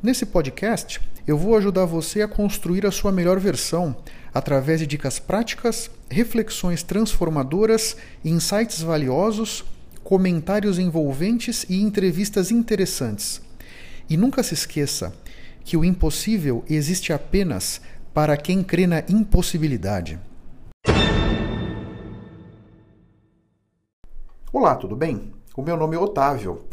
Nesse podcast, eu vou ajudar você a construir a sua melhor versão através de dicas práticas, reflexões transformadoras, insights valiosos, comentários envolventes e entrevistas interessantes. E nunca se esqueça que o impossível existe apenas para quem crê na impossibilidade. Olá, tudo bem? O meu nome é Otávio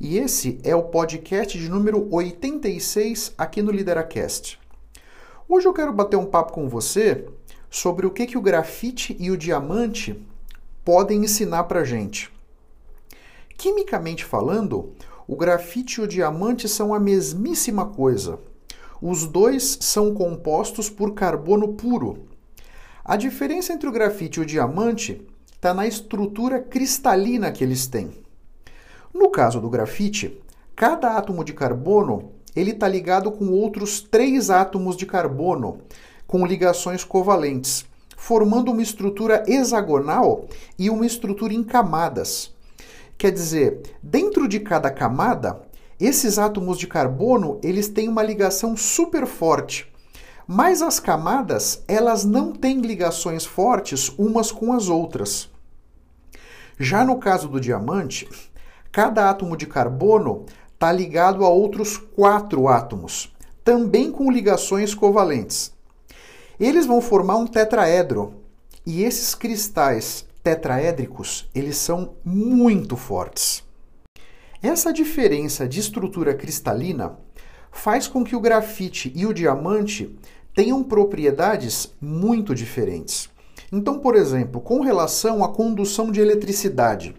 e esse é o podcast de número 86 aqui no Lideracast. Hoje eu quero bater um papo com você sobre o que, que o grafite e o diamante podem ensinar para gente. Quimicamente falando, o grafite e o diamante são a mesmíssima coisa. Os dois são compostos por carbono puro. A diferença entre o grafite e o diamante está na estrutura cristalina que eles têm. No caso do grafite, cada átomo de carbono ele está ligado com outros três átomos de carbono com ligações covalentes, formando uma estrutura hexagonal e uma estrutura em camadas. Quer dizer, dentro de cada camada, esses átomos de carbono eles têm uma ligação super forte, mas as camadas elas não têm ligações fortes umas com as outras. Já no caso do diamante, Cada átomo de carbono está ligado a outros quatro átomos, também com ligações covalentes. Eles vão formar um tetraedro, e esses cristais tetraédricos, eles são muito fortes. Essa diferença de estrutura cristalina faz com que o grafite e o diamante tenham propriedades muito diferentes. Então, por exemplo, com relação à condução de eletricidade,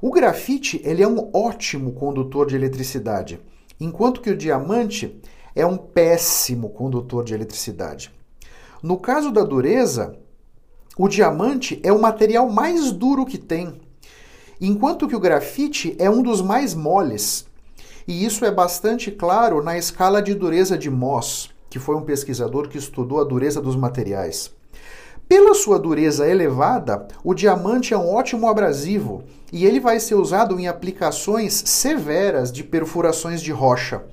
o grafite ele é um ótimo condutor de eletricidade, enquanto que o diamante é um péssimo condutor de eletricidade. No caso da dureza, o diamante é o material mais duro que tem, enquanto que o grafite é um dos mais moles. E isso é bastante claro na escala de dureza de Moss, que foi um pesquisador que estudou a dureza dos materiais. Pela sua dureza elevada, o diamante é um ótimo abrasivo e ele vai ser usado em aplicações severas de perfurações de rocha,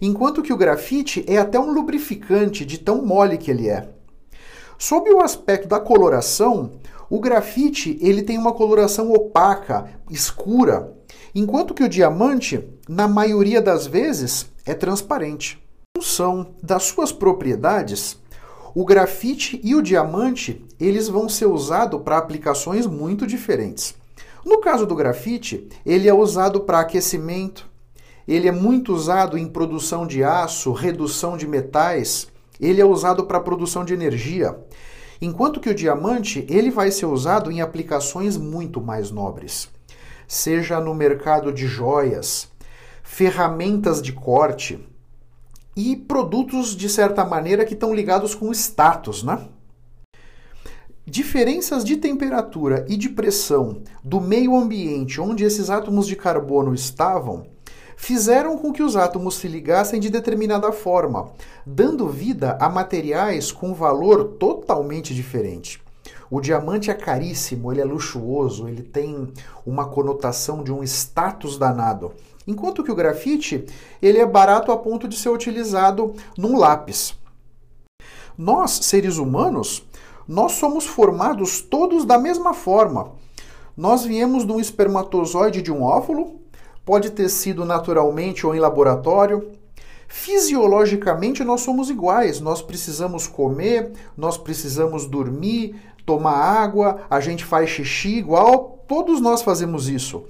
enquanto que o grafite é até um lubrificante de tão mole que ele é. Sob o aspecto da coloração, o grafite ele tem uma coloração opaca, escura, enquanto que o diamante, na maioria das vezes, é transparente. Em função das suas propriedades, o grafite e o diamante, eles vão ser usados para aplicações muito diferentes. No caso do grafite, ele é usado para aquecimento, ele é muito usado em produção de aço, redução de metais, ele é usado para produção de energia. Enquanto que o diamante, ele vai ser usado em aplicações muito mais nobres. Seja no mercado de joias, ferramentas de corte, e produtos, de certa maneira, que estão ligados com status, né? Diferenças de temperatura e de pressão do meio ambiente onde esses átomos de carbono estavam fizeram com que os átomos se ligassem de determinada forma, dando vida a materiais com valor totalmente diferente. O diamante é caríssimo, ele é luxuoso, ele tem uma conotação de um status danado. Enquanto que o grafite, ele é barato a ponto de ser utilizado num lápis. Nós, seres humanos, nós somos formados todos da mesma forma. Nós viemos de um espermatozoide de um óvulo, pode ter sido naturalmente ou em laboratório. Fisiologicamente nós somos iguais, nós precisamos comer, nós precisamos dormir, tomar água, a gente faz xixi igual, todos nós fazemos isso.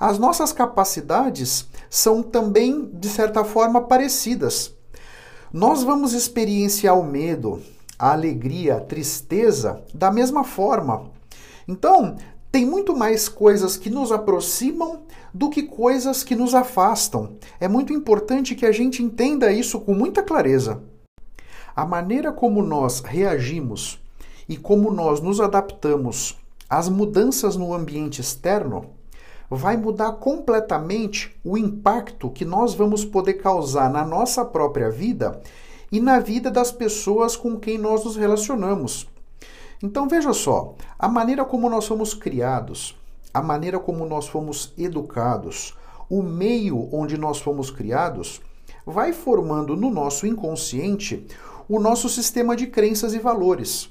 As nossas capacidades são também, de certa forma, parecidas. Nós vamos experienciar o medo, a alegria, a tristeza da mesma forma. Então, tem muito mais coisas que nos aproximam do que coisas que nos afastam. É muito importante que a gente entenda isso com muita clareza. A maneira como nós reagimos e como nós nos adaptamos às mudanças no ambiente externo, vai mudar completamente o impacto que nós vamos poder causar na nossa própria vida e na vida das pessoas com quem nós nos relacionamos. Então veja só, a maneira como nós fomos criados, a maneira como nós fomos educados, o meio onde nós fomos criados, vai formando no nosso inconsciente o nosso sistema de crenças e valores.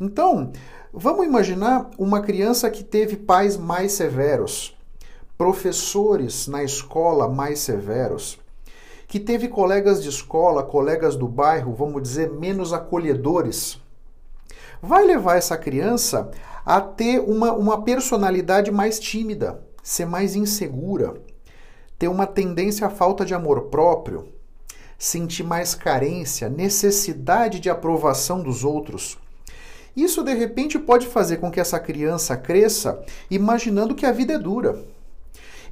Então, vamos imaginar uma criança que teve pais mais severos, professores na escola mais severos, que teve colegas de escola, colegas do bairro, vamos dizer, menos acolhedores, vai levar essa criança a ter uma, uma personalidade mais tímida, ser mais insegura, ter uma tendência à falta de amor próprio, sentir mais carência, necessidade de aprovação dos outros. Isso de repente pode fazer com que essa criança cresça imaginando que a vida é dura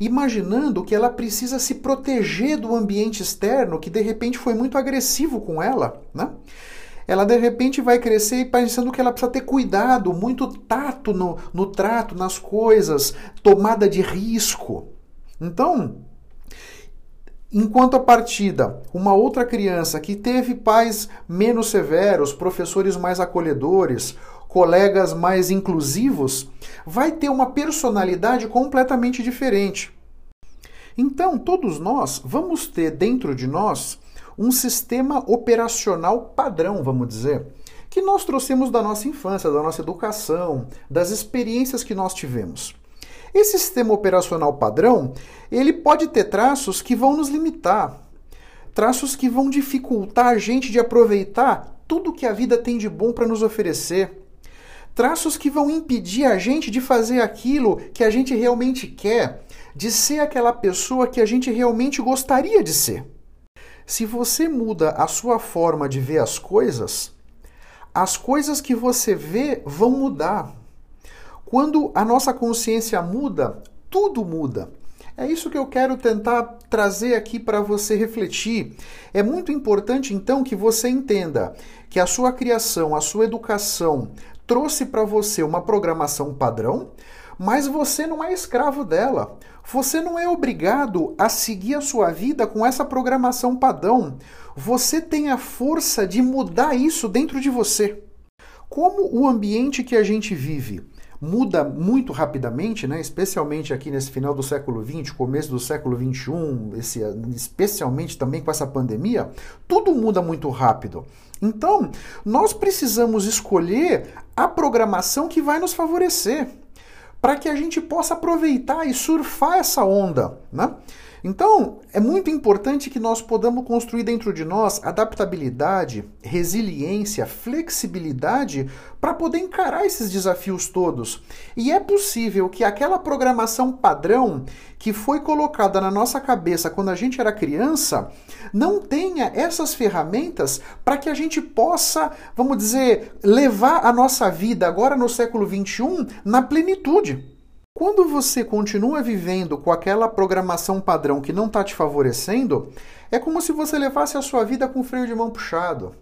imaginando que ela precisa se proteger do ambiente externo que de repente foi muito agressivo com ela, né? Ela de repente vai crescer pensando que ela precisa ter cuidado, muito tato no, no trato, nas coisas, tomada de risco. Então, Enquanto a partida, uma outra criança que teve pais menos severos, professores mais acolhedores, colegas mais inclusivos, vai ter uma personalidade completamente diferente. Então, todos nós vamos ter dentro de nós um sistema operacional padrão, vamos dizer, que nós trouxemos da nossa infância, da nossa educação, das experiências que nós tivemos. Esse sistema operacional padrão, ele pode ter traços que vão nos limitar, traços que vão dificultar a gente de aproveitar tudo que a vida tem de bom para nos oferecer traços que vão impedir a gente de fazer aquilo que a gente realmente quer, de ser aquela pessoa que a gente realmente gostaria de ser. Se você muda a sua forma de ver as coisas, as coisas que você vê vão mudar. Quando a nossa consciência muda, tudo muda. É isso que eu quero tentar trazer aqui para você refletir. É muito importante então que você entenda que a sua criação, a sua educação, trouxe para você uma programação padrão, mas você não é escravo dela. Você não é obrigado a seguir a sua vida com essa programação padrão. Você tem a força de mudar isso dentro de você. Como o ambiente que a gente vive muda muito rapidamente, né? especialmente aqui nesse final do século XX, começo do século XXI, esse, especialmente também com essa pandemia, tudo muda muito rápido. Então, nós precisamos escolher a programação que vai nos favorecer, para que a gente possa aproveitar e surfar essa onda. Né? Então, é muito importante que nós podamos construir dentro de nós adaptabilidade, resiliência, flexibilidade para poder encarar esses desafios todos. E é possível que aquela programação padrão que foi colocada na nossa cabeça quando a gente era criança não tenha essas ferramentas para que a gente possa, vamos dizer, levar a nossa vida agora no século 21 na plenitude. Quando você continua vivendo com aquela programação padrão que não está te favorecendo, é como se você levasse a sua vida com freio de mão puxado.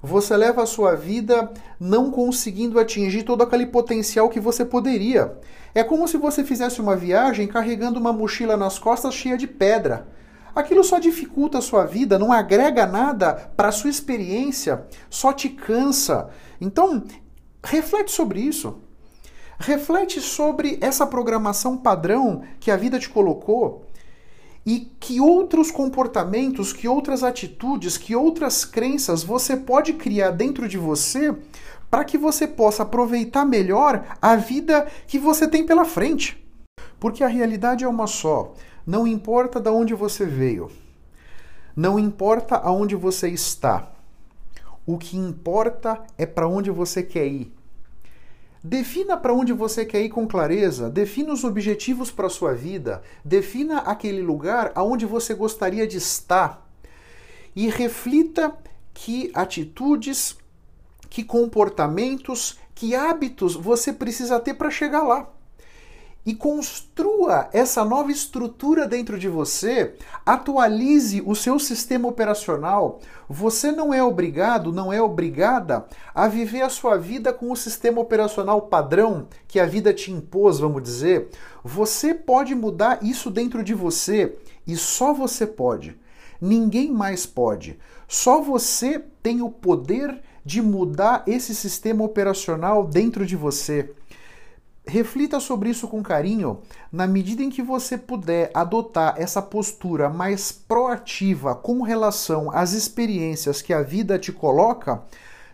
Você leva a sua vida não conseguindo atingir todo aquele potencial que você poderia. É como se você fizesse uma viagem carregando uma mochila nas costas cheia de pedra. Aquilo só dificulta a sua vida, não agrega nada para a sua experiência, só te cansa. Então, reflete sobre isso. Reflete sobre essa programação padrão que a vida te colocou e que outros comportamentos, que outras atitudes, que outras crenças você pode criar dentro de você para que você possa aproveitar melhor a vida que você tem pela frente. Porque a realidade é uma só. Não importa de onde você veio. Não importa aonde você está. O que importa é para onde você quer ir. Defina para onde você quer ir com clareza, defina os objetivos para a sua vida, defina aquele lugar aonde você gostaria de estar e reflita que atitudes, que comportamentos, que hábitos você precisa ter para chegar lá. E construa essa nova estrutura dentro de você, atualize o seu sistema operacional. Você não é obrigado, não é obrigada a viver a sua vida com o sistema operacional padrão que a vida te impôs, vamos dizer. Você pode mudar isso dentro de você e só você pode. Ninguém mais pode. Só você tem o poder de mudar esse sistema operacional dentro de você. Reflita sobre isso com carinho, na medida em que você puder adotar essa postura mais proativa com relação às experiências que a vida te coloca,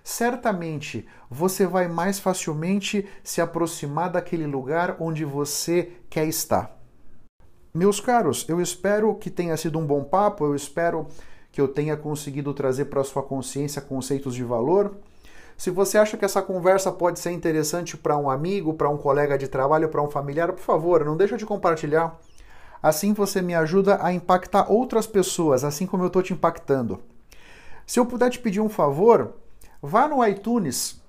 certamente você vai mais facilmente se aproximar daquele lugar onde você quer estar. Meus caros, eu espero que tenha sido um bom papo, eu espero que eu tenha conseguido trazer para sua consciência conceitos de valor. Se você acha que essa conversa pode ser interessante para um amigo, para um colega de trabalho, para um familiar, por favor, não deixa de compartilhar. Assim você me ajuda a impactar outras pessoas, assim como eu estou te impactando. Se eu puder te pedir um favor, vá no iTunes,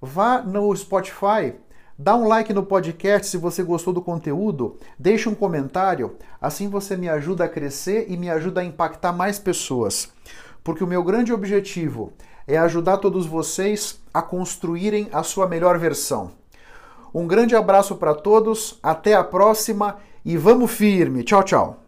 vá no Spotify, Dá um like no podcast se você gostou do conteúdo, deixe um comentário, assim você me ajuda a crescer e me ajuda a impactar mais pessoas. Porque o meu grande objetivo é ajudar todos vocês a construírem a sua melhor versão. Um grande abraço para todos, até a próxima e vamos firme. Tchau, tchau.